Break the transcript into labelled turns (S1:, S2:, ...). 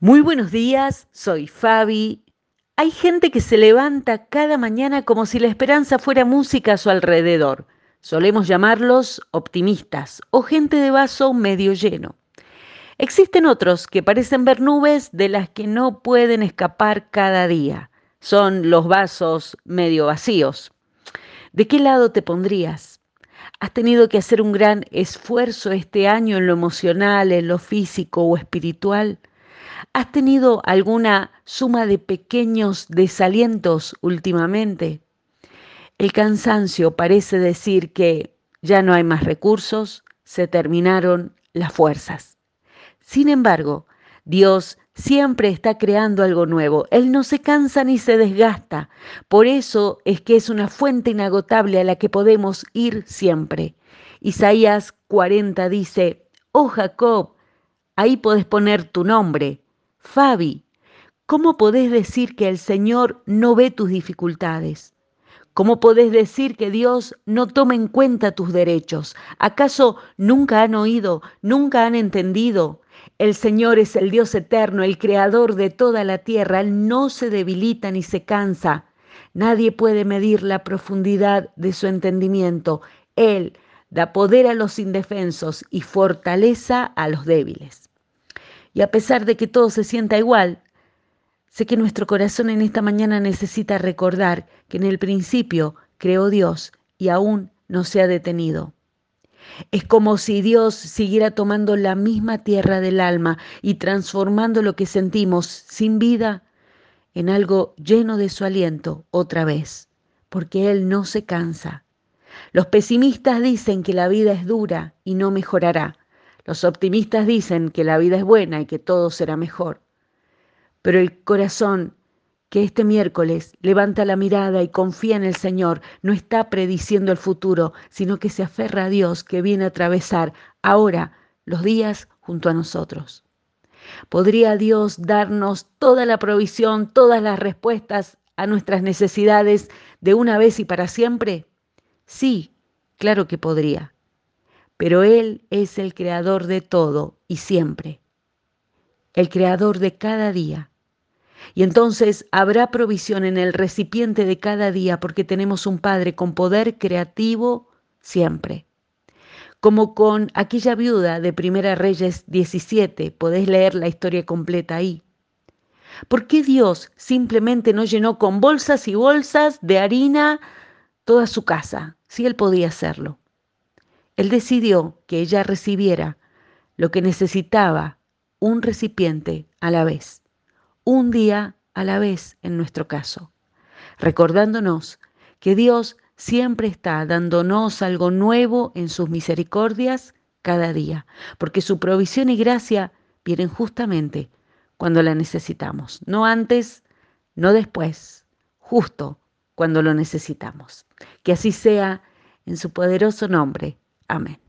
S1: Muy buenos días, soy Fabi. Hay gente que se levanta cada mañana como si la esperanza fuera música a su alrededor. Solemos llamarlos optimistas o gente de vaso medio lleno. Existen otros que parecen ver nubes de las que no pueden escapar cada día. Son los vasos medio vacíos. ¿De qué lado te pondrías? ¿Has tenido que hacer un gran esfuerzo este año en lo emocional, en lo físico o espiritual? ¿Has tenido alguna suma de pequeños desalientos últimamente? El cansancio parece decir que ya no hay más recursos, se terminaron las fuerzas. Sin embargo, Dios siempre está creando algo nuevo. Él no se cansa ni se desgasta. Por eso es que es una fuente inagotable a la que podemos ir siempre. Isaías 40 dice, oh Jacob, ahí podés poner tu nombre, Fabi, ¿cómo podés decir que el Señor no ve tus dificultades? ¿Cómo podés decir que Dios no toma en cuenta tus derechos? ¿Acaso nunca han oído, nunca han entendido? El Señor es el Dios eterno, el creador de toda la tierra. Él no se debilita ni se cansa. Nadie puede medir la profundidad de su entendimiento. Él da poder a los indefensos y fortaleza a los débiles. Y a pesar de que todo se sienta igual, sé que nuestro corazón en esta mañana necesita recordar que en el principio creó Dios y aún no se ha detenido. Es como si Dios siguiera tomando la misma tierra del alma y transformando lo que sentimos sin vida en algo lleno de su aliento otra vez, porque Él no se cansa. Los pesimistas dicen que la vida es dura y no mejorará, los optimistas dicen que la vida es buena y que todo será mejor. Pero el corazón que este miércoles levanta la mirada y confía en el Señor no está prediciendo el futuro, sino que se aferra a Dios que viene a atravesar ahora los días junto a nosotros. ¿Podría Dios darnos toda la provisión, todas las respuestas a nuestras necesidades de una vez y para siempre? Sí, claro que podría pero Él es el creador de todo y siempre, el creador de cada día. Y entonces habrá provisión en el recipiente de cada día porque tenemos un Padre con poder creativo siempre. Como con aquella viuda de Primera Reyes 17, podés leer la historia completa ahí. ¿Por qué Dios simplemente no llenó con bolsas y bolsas de harina toda su casa, si Él podía hacerlo? Él decidió que ella recibiera lo que necesitaba, un recipiente a la vez, un día a la vez en nuestro caso, recordándonos que Dios siempre está dándonos algo nuevo en sus misericordias cada día, porque su provisión y gracia vienen justamente cuando la necesitamos, no antes, no después, justo cuando lo necesitamos. Que así sea en su poderoso nombre. Amén.